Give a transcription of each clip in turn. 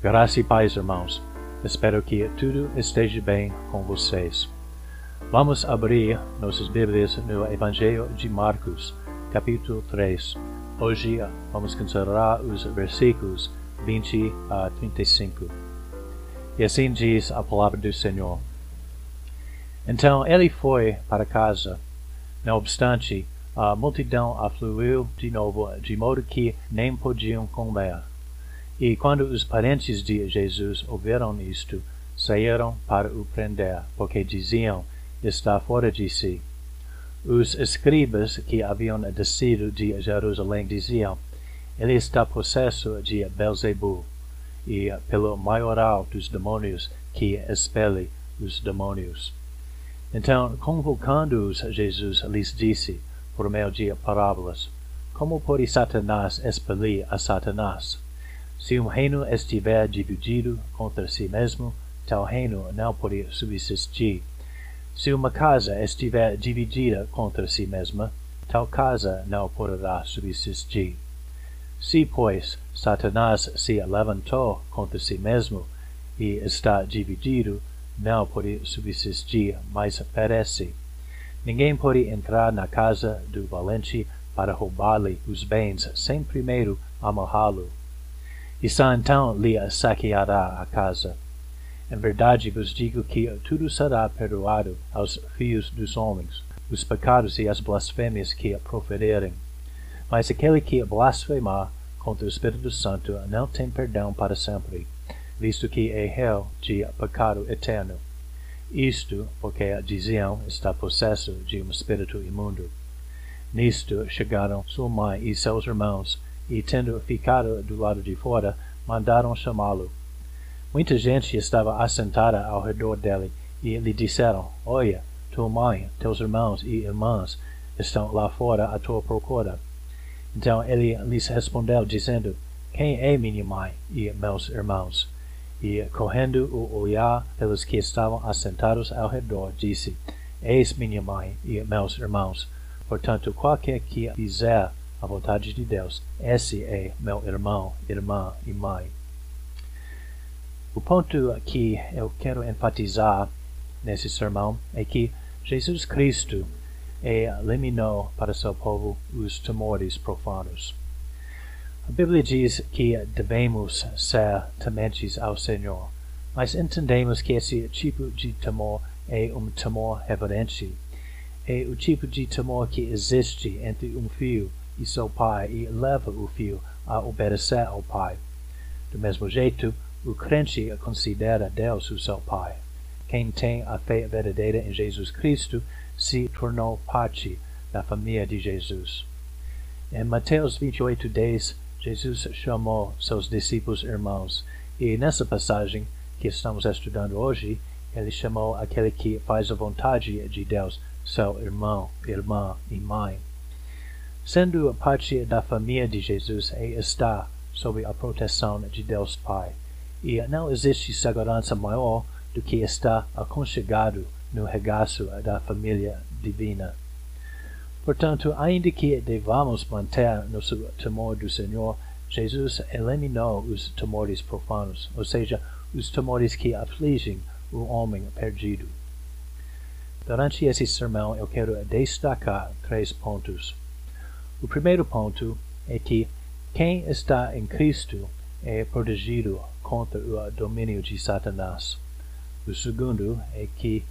Graça e paz, irmãos. Espero que tudo esteja bem com vocês. Vamos abrir nossas Bíblias no Evangelho de Marcos, capítulo 3. Hoje vamos considerar os versículos 20 a 35. E assim diz a palavra do Senhor. Então ele foi para casa. Não obstante, a multidão afluiu de novo, de modo que nem podiam comer. E quando os parentes de Jesus ouviram isto, saíram para o prender, porque diziam, está fora de si. Os escribas que haviam descido de Jerusalém diziam, ele está possesso de Belzebu, e pelo maioral dos demônios que expele os demônios. Então, convocando-os, Jesus lhes disse, por meio de parábolas, como pode Satanás expelir a Satanás? Se um reino estiver dividido contra si mesmo, tal reino não pode subsistir. Se uma casa estiver dividida contra si mesma, tal casa não poderá subsistir. Se, pois, Satanás se levantou contra si mesmo e está dividido, não pode subsistir, mas perece. Ninguém pode entrar na casa do valente para roubar-lhe os bens sem primeiro amarrá-lo e só então lhe saqueará a casa. Em verdade vos digo que tudo será perdoado aos filhos dos homens, os pecados e as blasfêmias que proferirem. Mas aquele que blasfemar contra o Espírito Santo não tem perdão para sempre, visto que é réu de pecado eterno. Isto porque diziam está possesso de um espírito imundo. Nisto chegaram sua mãe e seus irmãos e, tendo ficado do lado de fora, mandaram chamá-lo. Muita gente estava assentada ao redor dele e lhe disseram: Olha, tua mãe, teus irmãos e irmãs estão lá fora à tua procura. Então ele lhes respondeu, dizendo: Quem é minha mãe e meus irmãos? E, correndo o olhar pelos que estavam assentados ao redor, disse: Eis minha mãe e meus irmãos. Portanto, qualquer que fizer a vontade de Deus. Esse é meu irmão, irmã e mãe. O ponto que eu quero enfatizar nesse sermão é que Jesus Cristo eliminou para seu povo os temores profanos. A Bíblia diz que devemos ser tementes ao Senhor, mas entendemos que esse tipo de temor é um temor reverente. É o tipo de temor que existe entre um filho e seu pai e leva o filho a obedecer ao pai. Do mesmo jeito, o crente considera Deus o seu pai. Quem tem a fé verdadeira em Jesus Cristo se tornou parte da família de Jesus. Em Mateus 28:10, Jesus chamou seus discípulos irmãos, e nessa passagem que estamos estudando hoje, ele chamou aquele que faz a vontade de Deus seu irmão, irmã e mãe. Sendo parte da família de Jesus e está sob a proteção de Deus Pai. E não existe segurança maior do que estar aconchegado no regaço da família divina. Portanto, ainda que devamos manter nosso temor do Senhor, Jesus eliminou os temores profanos, ou seja, os temores que afligem o homem perdido. Durante esse sermão, eu quero destacar três pontos. O primeiro ponto é que quem está em Cristo é protegido contra o domínio de Satanás. O segundo é que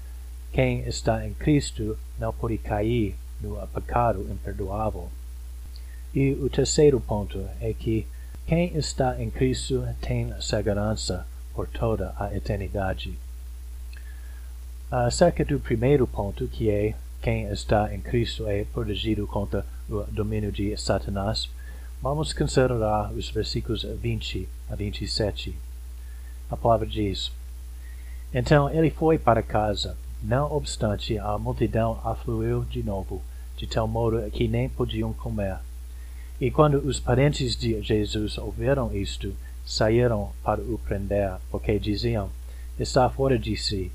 quem está em Cristo não pode cair no pecado imperdoável. E o terceiro ponto é que quem está em Cristo tem segurança por toda a eternidade. Acerca do primeiro ponto, que é quem está em Cristo é protegido contra o domínio de Satanás, vamos considerar os versículos 20 a 27. A palavra diz: Então ele foi para casa. Não obstante, a multidão afluiu de novo, de tal modo que nem podiam comer. E quando os parentes de Jesus ouviram isto, saíram para o prender, porque diziam: Está fora de si.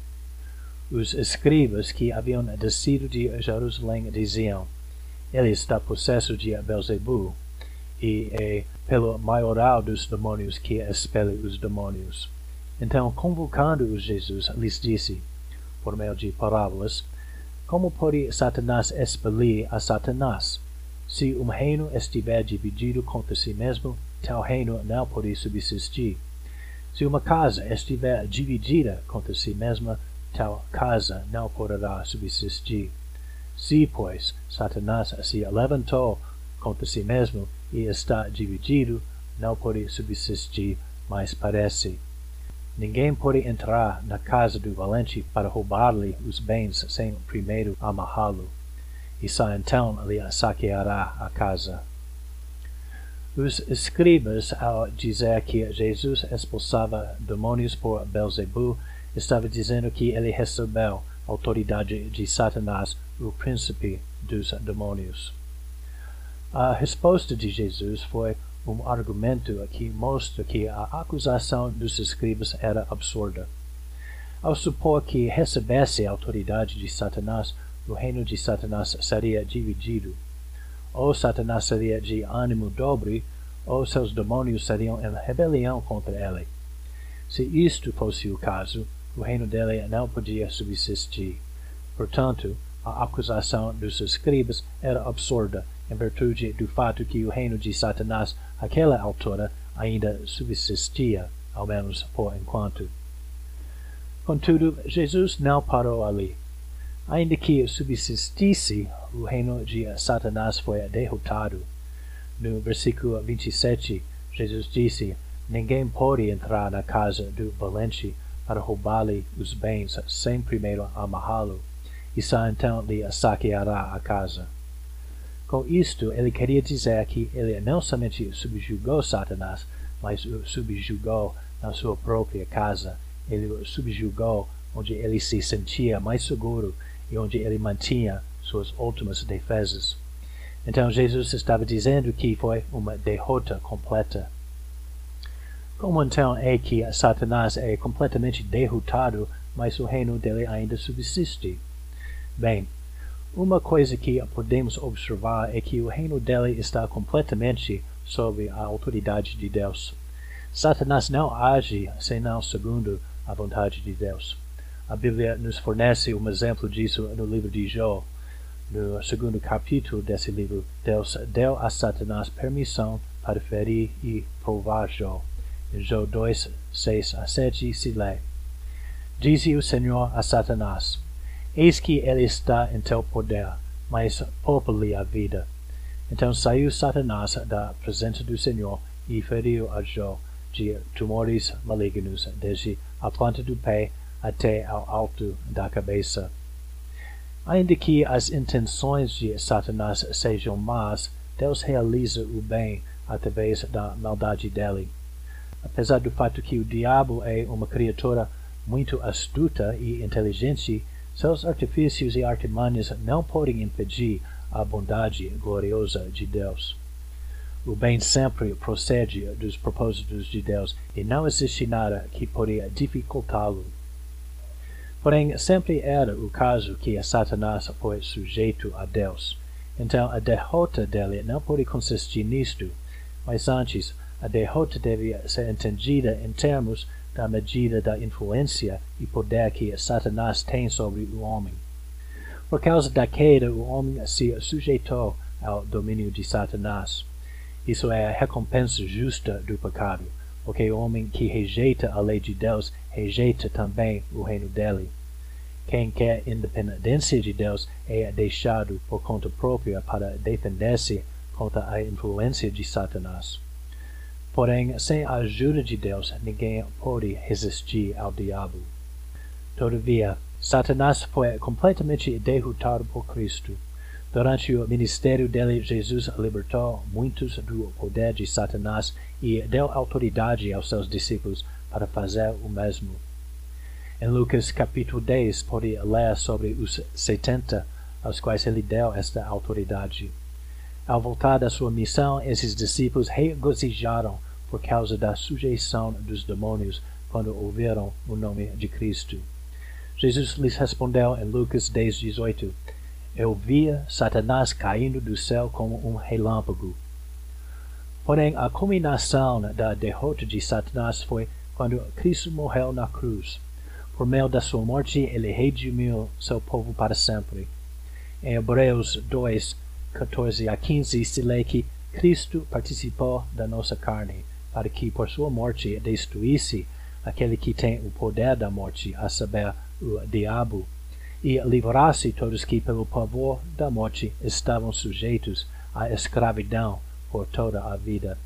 Os escribas que haviam descido de Jerusalém diziam: ele está possesso de Belzebu, e é pelo maioral dos demônios que expele os demônios. Então, convocando-os, Jesus lhes disse, por meio de parábolas, como pode Satanás expelir a Satanás? Se um reino estiver dividido contra si mesmo, tal reino não pode subsistir. Se uma casa estiver dividida contra si mesma, tal casa não poderá subsistir. Se, pois, Satanás se levantou contra si mesmo e está dividido, não pode subsistir, mas parece. Ninguém pode entrar na casa do valente para roubar-lhe os bens sem primeiro amarrá-lo, e só então lhe saqueará a casa. Os escribas, ao dizer que Jesus expulsava demônios por Belzebu, estavam dizendo que ele recebeu autoridade de Satanás, o príncipe dos demônios. A resposta de Jesus foi um argumento que mostra que a acusação dos escribas era absurda. Ao supor que recebesse a autoridade de Satanás, o reino de Satanás seria dividido. Ou Satanás seria de ânimo dobre, ou seus demônios seriam em rebelião contra ele. Se isto fosse o caso, o reino dele não podia subsistir. Portanto, a acusação dos escribas era absurda em virtude do fato que o reino de Satanás, àquela altura, ainda subsistia, ao menos por enquanto. Contudo, Jesus não parou ali. Ainda que subsistisse, o reino de Satanás foi derrotado. No versículo 27, Jesus disse: Ninguém pode entrar na casa do valente para roubar-lhe os bens sem primeiro amarrá-lo, só então lhe saqueará a casa. Com isto, ele queria dizer que ele não somente subjugou Satanás, mas o subjugou na sua própria casa. Ele o subjugou onde ele se sentia mais seguro e onde ele mantinha suas últimas defesas. Então Jesus estava dizendo que foi uma derrota completa. Como então é que Satanás é completamente derrotado, mas o reino dele ainda subsiste? Bem, uma coisa que podemos observar é que o reino dele está completamente sob a autoridade de Deus. Satanás não age senão segundo a vontade de Deus. A Bíblia nos fornece um exemplo disso no livro de Jó. No segundo capítulo desse livro, Deus deu a Satanás permissão para ferir e provar Jó. Em Jó 2, 6 a 7 se lê. Dize o Senhor a Satanás: Eis que ele está em teu poder, mas poupa-lhe a vida. Então saiu Satanás da presença do Senhor e feriu a Jó de tumores malignos, desde a planta do pé até ao alto da cabeça. Ainda que as intenções de Satanás sejam más, Deus realiza o bem através da maldade dele. Apesar do fato que o diabo é uma criatura muito astuta e inteligente, seus artifícios e artimanhas não podem impedir a bondade gloriosa de Deus. O bem sempre procede dos propósitos de Deus e não existe nada que poderia dificultá-lo. Porém, sempre era o caso que Satanás foi sujeito a Deus. Então, a derrota dele não pode consistir nisto, mas antes, a derrota devia ser entendida em termos da medida da influência e poder que Satanás tem sobre o homem. Por causa da queda, o homem se sujeitou ao domínio de Satanás. Isso é a recompensa justa do pecado, porque o homem que rejeita a lei de Deus rejeita também o reino dele. Quem quer independência de Deus é deixado por conta própria para defender-se contra a influência de Satanás. Porém, sem a ajuda de Deus, ninguém pode resistir ao diabo. Todavia, Satanás foi completamente derrotado por Cristo. Durante o ministério dele, Jesus libertou muitos do poder de Satanás e deu autoridade aos seus discípulos para fazer o mesmo. Em Lucas capítulo 10, pode ler sobre os setenta aos quais ele deu esta autoridade. Ao voltar da sua missão, esses discípulos regozijaram por causa da sujeição dos demônios quando ouviram o nome de Cristo. Jesus lhes respondeu em Lucas 10, 18: Eu via Satanás caindo do céu como um relâmpago. Porém, a culminação da derrota de Satanás foi quando Cristo morreu na cruz. Por meio da sua morte, ele redimiu seu povo para sempre. Em Hebreus 2, 14 a 15, se lê que Cristo participou da nossa carne, para que por sua morte destruísse aquele que tem o poder da morte, a saber, o diabo, e livrasse todos que pelo pavor da morte estavam sujeitos à escravidão por toda a vida.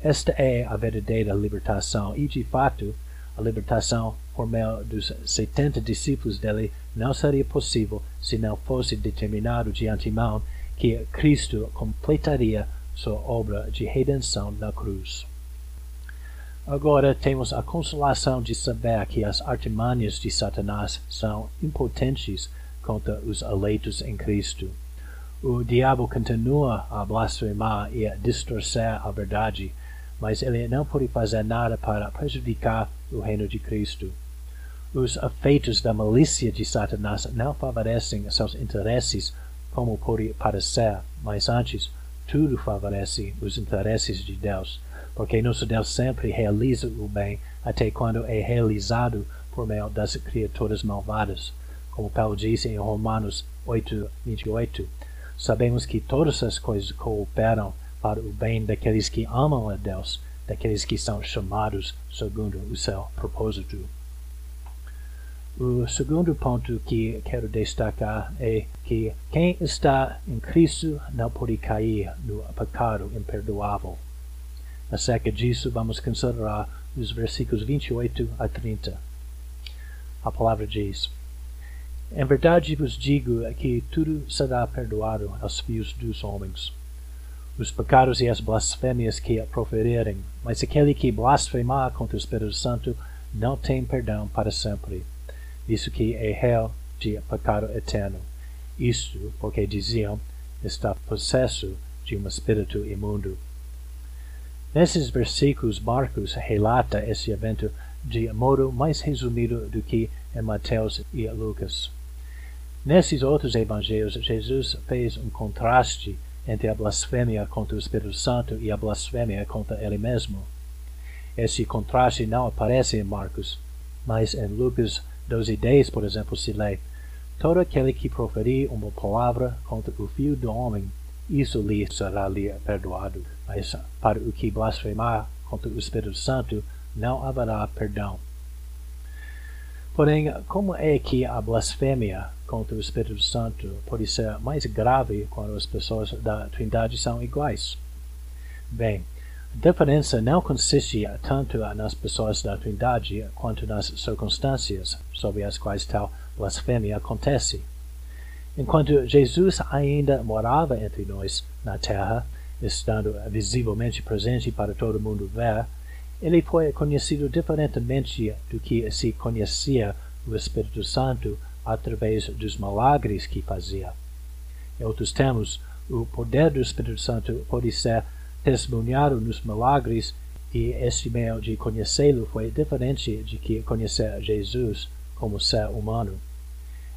Esta é a verdadeira libertação, e de fato, a libertação por meio dos setenta discípulos dele não seria possível se não fosse determinado de antemão que Cristo completaria sua obra de redenção na cruz. Agora temos a consolação de saber que as artimanhas de Satanás são impotentes contra os eleitos em Cristo. O diabo continua a blasfemar e a distorcer a verdade, mas ele não pode fazer nada para prejudicar o reino de Cristo. Os efeitos da malícia de Satanás não favorecem seus interesses como pode parecer, mas antes, tudo favorece os interesses de Deus, porque nosso Deus sempre realiza o bem até quando é realizado por meio das criaturas malvadas. Como Paulo disse em Romanos 8, 28, sabemos que todas as coisas cooperam para o bem daqueles que amam a Deus, daqueles que são chamados segundo o seu propósito. O segundo ponto que quero destacar é que quem está em Cristo não pode cair no pecado imperdoável. Acerca disso, vamos considerar os versículos 28 a 30. A palavra diz: Em verdade vos digo que tudo será perdoado aos filhos dos homens, os pecados e as blasfêmias que proferirem, mas aquele que blasfemar contra o Espírito Santo não tem perdão para sempre visto que é réu de pecado eterno. Isto porque diziam, está possesso de um espírito imundo. Nesses versículos, Marcos relata esse evento de modo mais resumido do que em Mateus e Lucas. Nesses outros evangelhos, Jesus fez um contraste entre a blasfêmia contra o Espírito Santo e a blasfêmia contra ele mesmo. Esse contraste não aparece em Marcos, mas em Lucas 12.10, por exemplo, se lê Todo aquele que proferir uma palavra contra o Filho do Homem, isso lhe será lhe perdoado. Mas para o que blasfemar contra o Espírito Santo, não haverá perdão. Porém, como é que a blasfêmia contra o Espírito Santo pode ser mais grave quando as pessoas da Trindade são iguais? Bem, a diferença não consiste tanto nas pessoas da Trindade quanto nas circunstâncias sob as quais tal blasfêmia acontece. Enquanto Jesus ainda morava entre nós na terra, estando visivelmente presente para todo mundo ver, ele foi conhecido diferentemente do que se conhecia o Espírito Santo através dos milagres que fazia. Em outros termos, o poder do Espírito Santo pode ser testemunharam nos milagres e esse meio de conhecê-lo foi diferente de que conhecer Jesus como ser humano.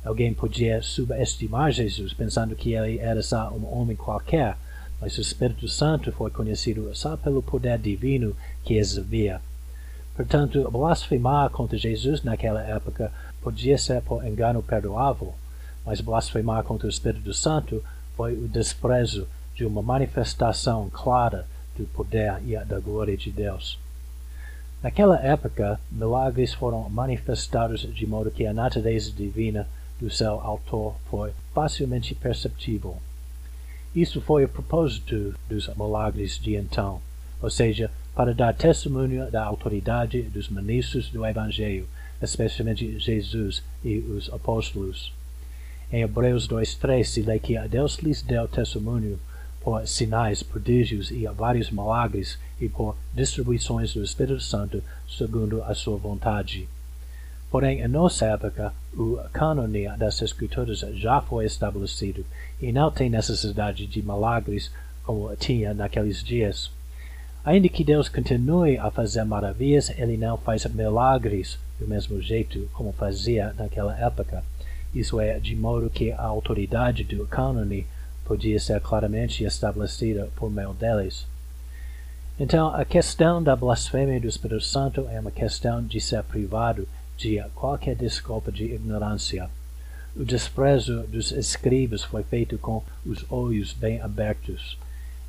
Alguém podia subestimar Jesus pensando que ele era só um homem qualquer, mas o Espírito Santo foi conhecido só pelo poder divino que exibia. Portanto, blasfemar contra Jesus naquela época podia ser por engano perdoável, mas blasfemar contra o Espírito Santo foi o desprezo de uma manifestação clara do poder e da glória de Deus. Naquela época, milagres foram manifestados de modo que a natureza divina do seu autor foi facilmente perceptível. Isso foi o propósito dos milagres de então, ou seja, para dar testemunho da autoridade dos ministros do Evangelho, especialmente Jesus e os apóstolos. Em Hebreus 2.3 se lê que Deus lhes deu testemunho por sinais, prodígios e vários milagres e por distribuições do Espírito Santo segundo a sua vontade. Porém, em nossa época, o cânone das Escrituras já foi estabelecido e não tem necessidade de milagres como tinha naqueles dias. Ainda que Deus continue a fazer maravilhas, ele não faz milagres do mesmo jeito como fazia naquela época. Isso é, de modo que a autoridade do cânone podia ser claramente estabelecida por meio deles. Então, a questão da blasfêmia do Espírito Santo é uma questão de ser privado de qualquer desculpa de ignorância. O desprezo dos escribas foi feito com os olhos bem abertos.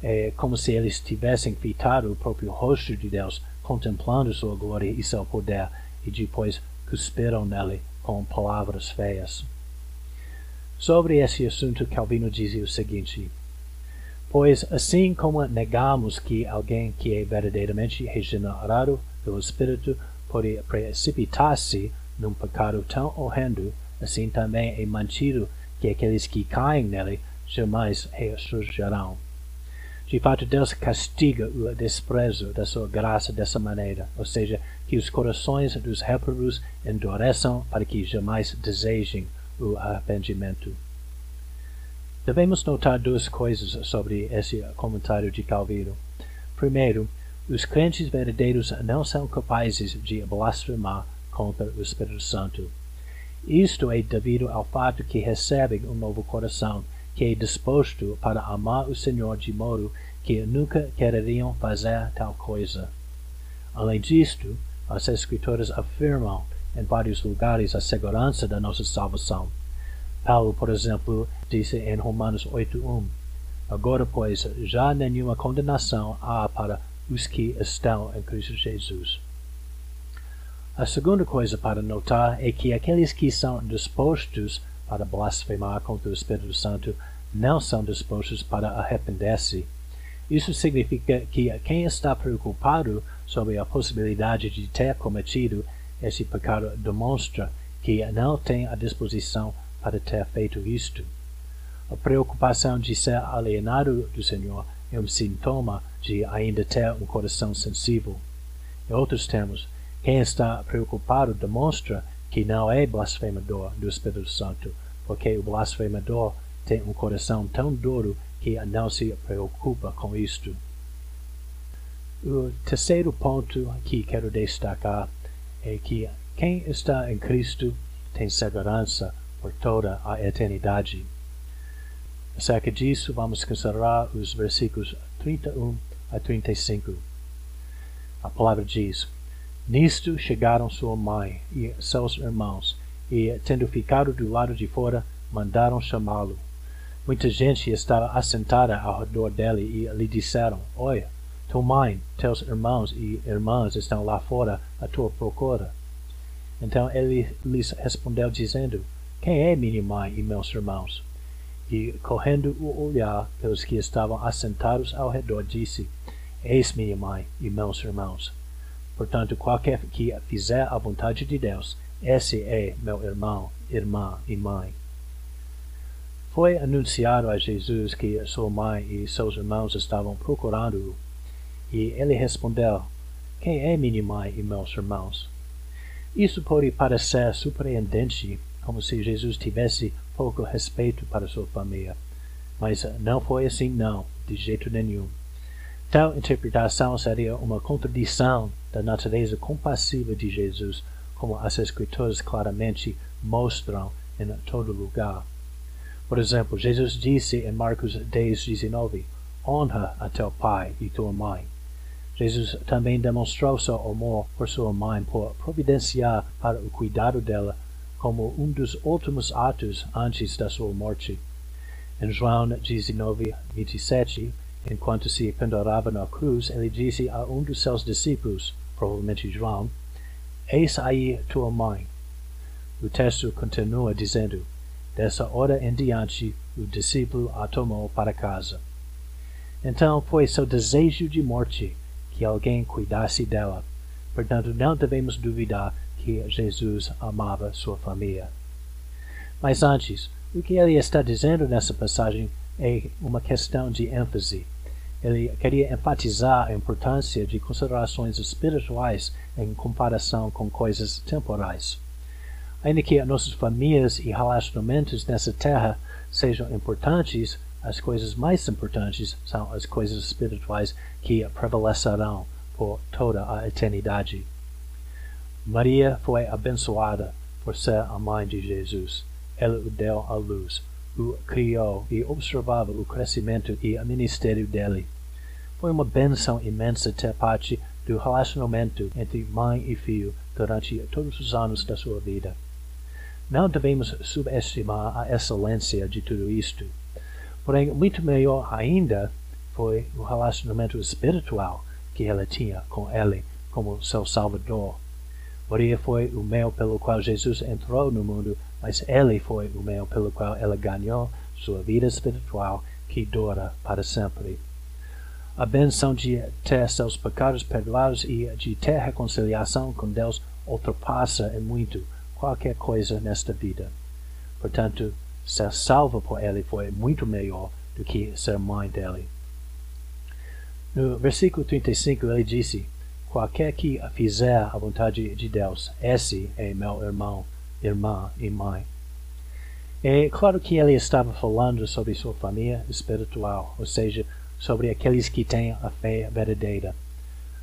É como se eles tivessem fitado o próprio rosto de Deus, contemplando sua glória e seu poder, e depois cuspiram nele com palavras feias. Sobre esse assunto, Calvino dizia o seguinte: Pois assim como negamos que alguém que é verdadeiramente regenerado pelo Espírito pode precipitar-se num pecado tão horrendo, assim também é mantido que aqueles que caem nele jamais ressurgirão. De fato, Deus castiga o desprezo da sua graça dessa maneira, ou seja, que os corações dos réprobos endureçam para que jamais desejem o arrependimento. Devemos notar duas coisas sobre esse comentário de Calvino. Primeiro, os crentes verdadeiros não são capazes de blasfemar contra o Espírito Santo. Isto é devido ao fato que recebem um novo coração, que é disposto para amar o Senhor de modo que nunca quereriam fazer tal coisa. Além disto, as Escrituras afirmam em vários lugares a segurança da nossa salvação. Paulo, por exemplo, disse em Romanos 8:1: Agora, pois, já nenhuma condenação há para os que estão em Cristo Jesus. A segunda coisa para notar é que aqueles que são dispostos para blasfemar contra o Espírito Santo não são dispostos para arrepender-se. Isso significa que quem está preocupado sobre a possibilidade de ter cometido esse pecado demonstra que não tem a disposição para ter feito isto. A preocupação de ser alienado do Senhor é um sintoma de ainda ter um coração sensível. Em outros termos, quem está preocupado demonstra que não é blasfemador do Espírito Santo, porque o blasfemador tem um coração tão duro que não se preocupa com isto. O terceiro ponto que quero destacar é que quem está em Cristo tem segurança por toda a eternidade. Acerca disso, vamos considerar os versículos 31 a 35. A palavra diz: Nisto chegaram sua mãe e seus irmãos, e, tendo ficado do lado de fora, mandaram chamá-lo. Muita gente estava assentada ao redor dele e lhe disseram: Olha, tua mãe, teus irmãos e irmãs estão lá fora à tua procura. Então ele lhes respondeu, dizendo: quem é minha mãe e meus irmãos? E, correndo o olhar pelos que estavam assentados ao redor, disse: Eis minha mãe e meus irmãos. Portanto, qualquer que fizer a vontade de Deus, esse é meu irmão, irmã e mãe. Foi anunciado a Jesus que sua mãe e seus irmãos estavam procurando-o. E ele respondeu: Quem é minha mãe e meus irmãos? Isso pode parecer surpreendente como se Jesus tivesse pouco respeito para sua família. Mas não foi assim, não, de jeito nenhum. Tal interpretação seria uma contradição da natureza compassiva de Jesus, como as Escrituras claramente mostram em todo lugar. Por exemplo, Jesus disse em Marcos 10, 19: Honra a teu pai e tua mãe. Jesus também demonstrou seu amor por sua mãe por providenciar para o cuidado dela como um dos últimos atos antes da sua morte. Em João 19, 27, enquanto se pendurava na cruz, ele disse a um dos seus discípulos, provavelmente João, Eis aí tua mãe. O texto continua dizendo, Dessa hora em diante, o discípulo a tomou para casa. Então foi seu desejo de morte que alguém cuidasse dela. Portanto, não devemos duvidar que Jesus amava sua família. Mas antes, o que ele está dizendo nessa passagem é uma questão de ênfase. Ele queria enfatizar a importância de considerações espirituais em comparação com coisas temporais. Ainda que nossas famílias e relacionamentos nessa terra sejam importantes, as coisas mais importantes são as coisas espirituais que prevalecerão por toda a eternidade. Maria foi abençoada por ser a mãe de Jesus. Ela o deu à luz, o criou e observava o crescimento e o ministério dele. foi uma benção imensa ter parte do relacionamento entre mãe e filho durante todos os anos da sua vida. Não devemos subestimar a excelência de tudo isto. Porém, muito melhor ainda foi o relacionamento espiritual que ela tinha com ele como seu Salvador. Maria foi o meio pelo qual Jesus entrou no mundo, mas ele foi o meio pelo qual ela ganhou sua vida espiritual que dura para sempre. A benção de ter seus pecados perdoados e de ter reconciliação com Deus ultrapassa em muito qualquer coisa nesta vida. Portanto, ser salvo por ele foi muito melhor do que ser mãe dele. No versículo 35 ele disse: Qualquer que fizer a vontade de Deus, esse é meu irmão, irmã e mãe. É claro que ele estava falando sobre sua família espiritual, ou seja, sobre aqueles que têm a fé verdadeira.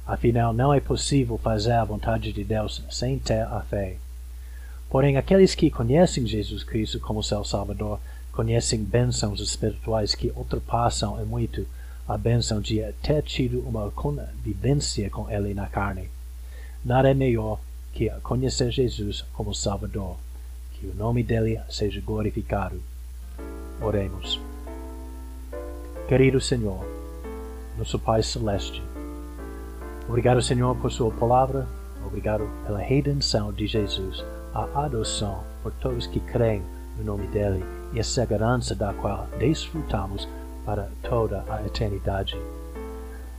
Afinal, não é possível fazer a vontade de Deus sem ter a fé. Porém, aqueles que conhecem Jesus Cristo como seu Salvador conhecem bênçãos espirituais que ultrapassam em muito a bênção de ter tido uma convivência com Ele na carne. Nada é melhor que conhecer Jesus como Salvador. Que o nome dele seja glorificado. Oremos. Querido Senhor, nosso Pai Celeste, obrigado, Senhor, por Sua palavra, obrigado pela redenção de Jesus, a adoção por todos que creem no nome dele e a segurança da qual desfrutamos para toda a eternidade.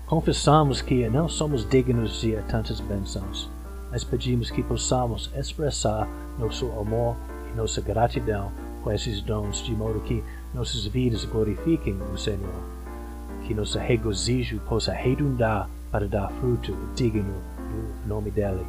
Confessamos que não somos dignos de tantas bênçãos, mas pedimos que possamos expressar nosso amor e nossa gratidão por esses dons, de modo que nossas vidas glorifiquem o Senhor, que nosso regozijo possa redundar para dar fruto digno do nome dele.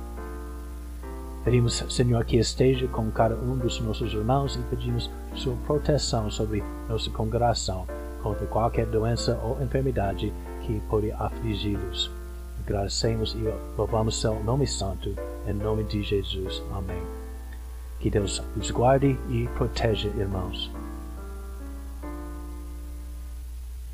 Pedimos, Senhor, que esteja com cada um dos nossos irmãos e pedimos sua proteção sobre nossa congregação contra qualquer doença ou enfermidade que pode afligi-los. Agradecemos e louvamos seu nome santo, em nome de Jesus. Amém. Que Deus os guarde e proteja, irmãos.